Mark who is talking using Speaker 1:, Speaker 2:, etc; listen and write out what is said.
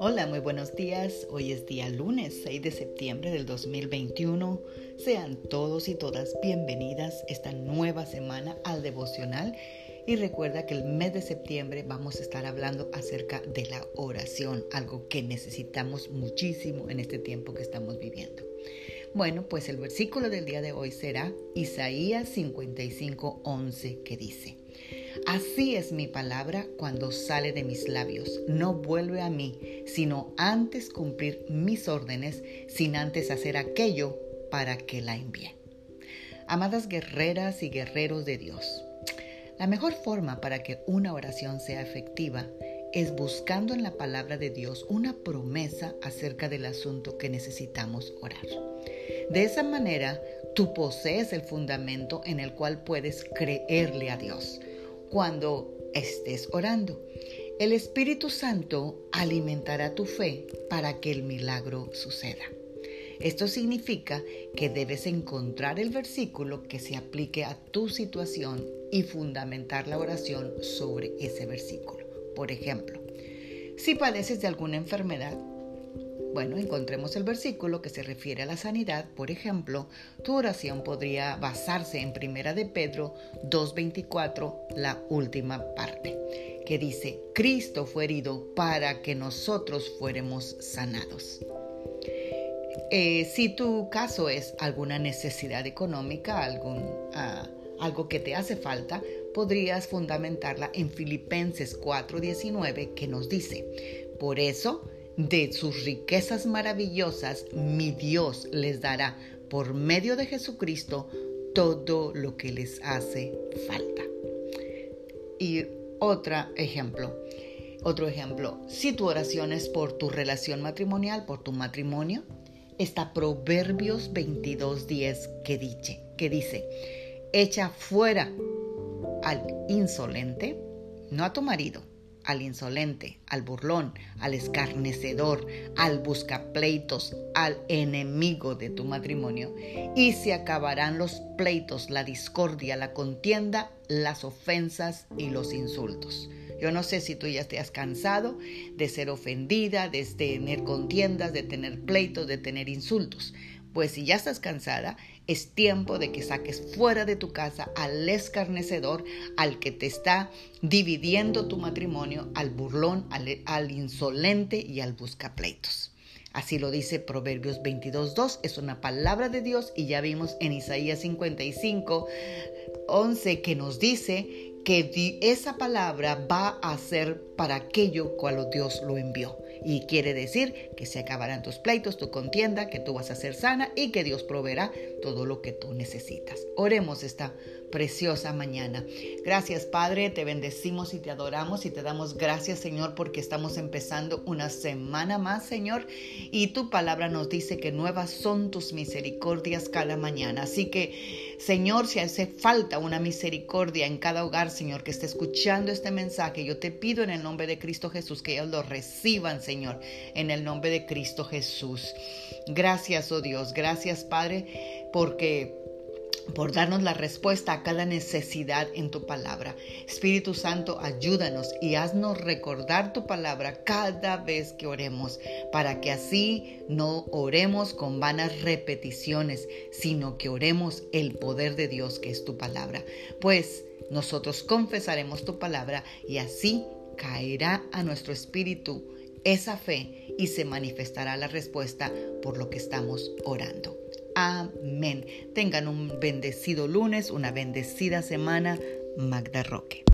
Speaker 1: Hola, muy buenos días. Hoy es día lunes 6 de septiembre del 2021. Sean todos y todas bienvenidas esta nueva semana al devocional y recuerda que el mes de septiembre vamos a estar hablando acerca de la oración, algo que necesitamos muchísimo en este tiempo que estamos viviendo. Bueno, pues el versículo del día de hoy será Isaías 55:11 que dice, Así es mi palabra cuando sale de mis labios. No vuelve a mí, sino antes cumplir mis órdenes, sin antes hacer aquello para que la envíe. Amadas guerreras y guerreros de Dios, la mejor forma para que una oración sea efectiva es buscando en la palabra de Dios una promesa acerca del asunto que necesitamos orar. De esa manera, tú posees el fundamento en el cual puedes creerle a Dios cuando estés orando. El Espíritu Santo alimentará tu fe para que el milagro suceda. Esto significa que debes encontrar el versículo que se aplique a tu situación y fundamentar la oración sobre ese versículo. Por ejemplo, si padeces de alguna enfermedad, bueno, encontremos el versículo que se refiere a la sanidad. Por ejemplo, tu oración podría basarse en Primera de Pedro 2.24, la última parte, que dice, Cristo fue herido para que nosotros fuéramos sanados. Eh, si tu caso es alguna necesidad económica, algún, ah, algo que te hace falta, podrías fundamentarla en Filipenses 4:19 que nos dice, por eso, de sus riquezas maravillosas, mi Dios les dará por medio de Jesucristo todo lo que les hace falta. Y otro ejemplo, otro ejemplo, si tu oración es por tu relación matrimonial, por tu matrimonio, está Proverbios 22.10 que que dice, echa fuera al insolente, no a tu marido, al insolente, al burlón, al escarnecedor, al buscapleitos, al enemigo de tu matrimonio, y se acabarán los pleitos, la discordia, la contienda, las ofensas y los insultos. Yo no sé si tú ya te has cansado de ser ofendida, de tener contiendas, de tener pleitos, de tener insultos. Pues si ya estás cansada, es tiempo de que saques fuera de tu casa al escarnecedor, al que te está dividiendo tu matrimonio, al burlón, al, insolente y al buscapleitos. Así lo dice Proverbios 22.2, es una palabra de Dios y ya vimos en Isaías 55, 11 que nos dice que esa palabra va a ser para aquello cual Dios lo envió. Y quiere decir que se acabarán tus pleitos, tu contienda, que tú vas a ser sana y que Dios proveerá todo lo que tú necesitas. Oremos esta preciosa mañana. Gracias Padre, te bendecimos y te adoramos y te damos gracias Señor porque estamos empezando una semana más Señor y tu palabra nos dice que nuevas son tus misericordias cada mañana. Así que Señor, si hace falta una misericordia en cada hogar Señor que esté escuchando este mensaje, yo te pido en el nombre de Cristo Jesús que ellos lo reciban Señor en el nombre de Cristo Jesús. Gracias oh Dios, gracias Padre porque por darnos la respuesta a cada necesidad en tu palabra. Espíritu Santo, ayúdanos y haznos recordar tu palabra cada vez que oremos, para que así no oremos con vanas repeticiones, sino que oremos el poder de Dios que es tu palabra. Pues nosotros confesaremos tu palabra y así caerá a nuestro espíritu esa fe y se manifestará la respuesta por lo que estamos orando. Amén. Tengan un bendecido lunes, una bendecida semana. Magda Roque.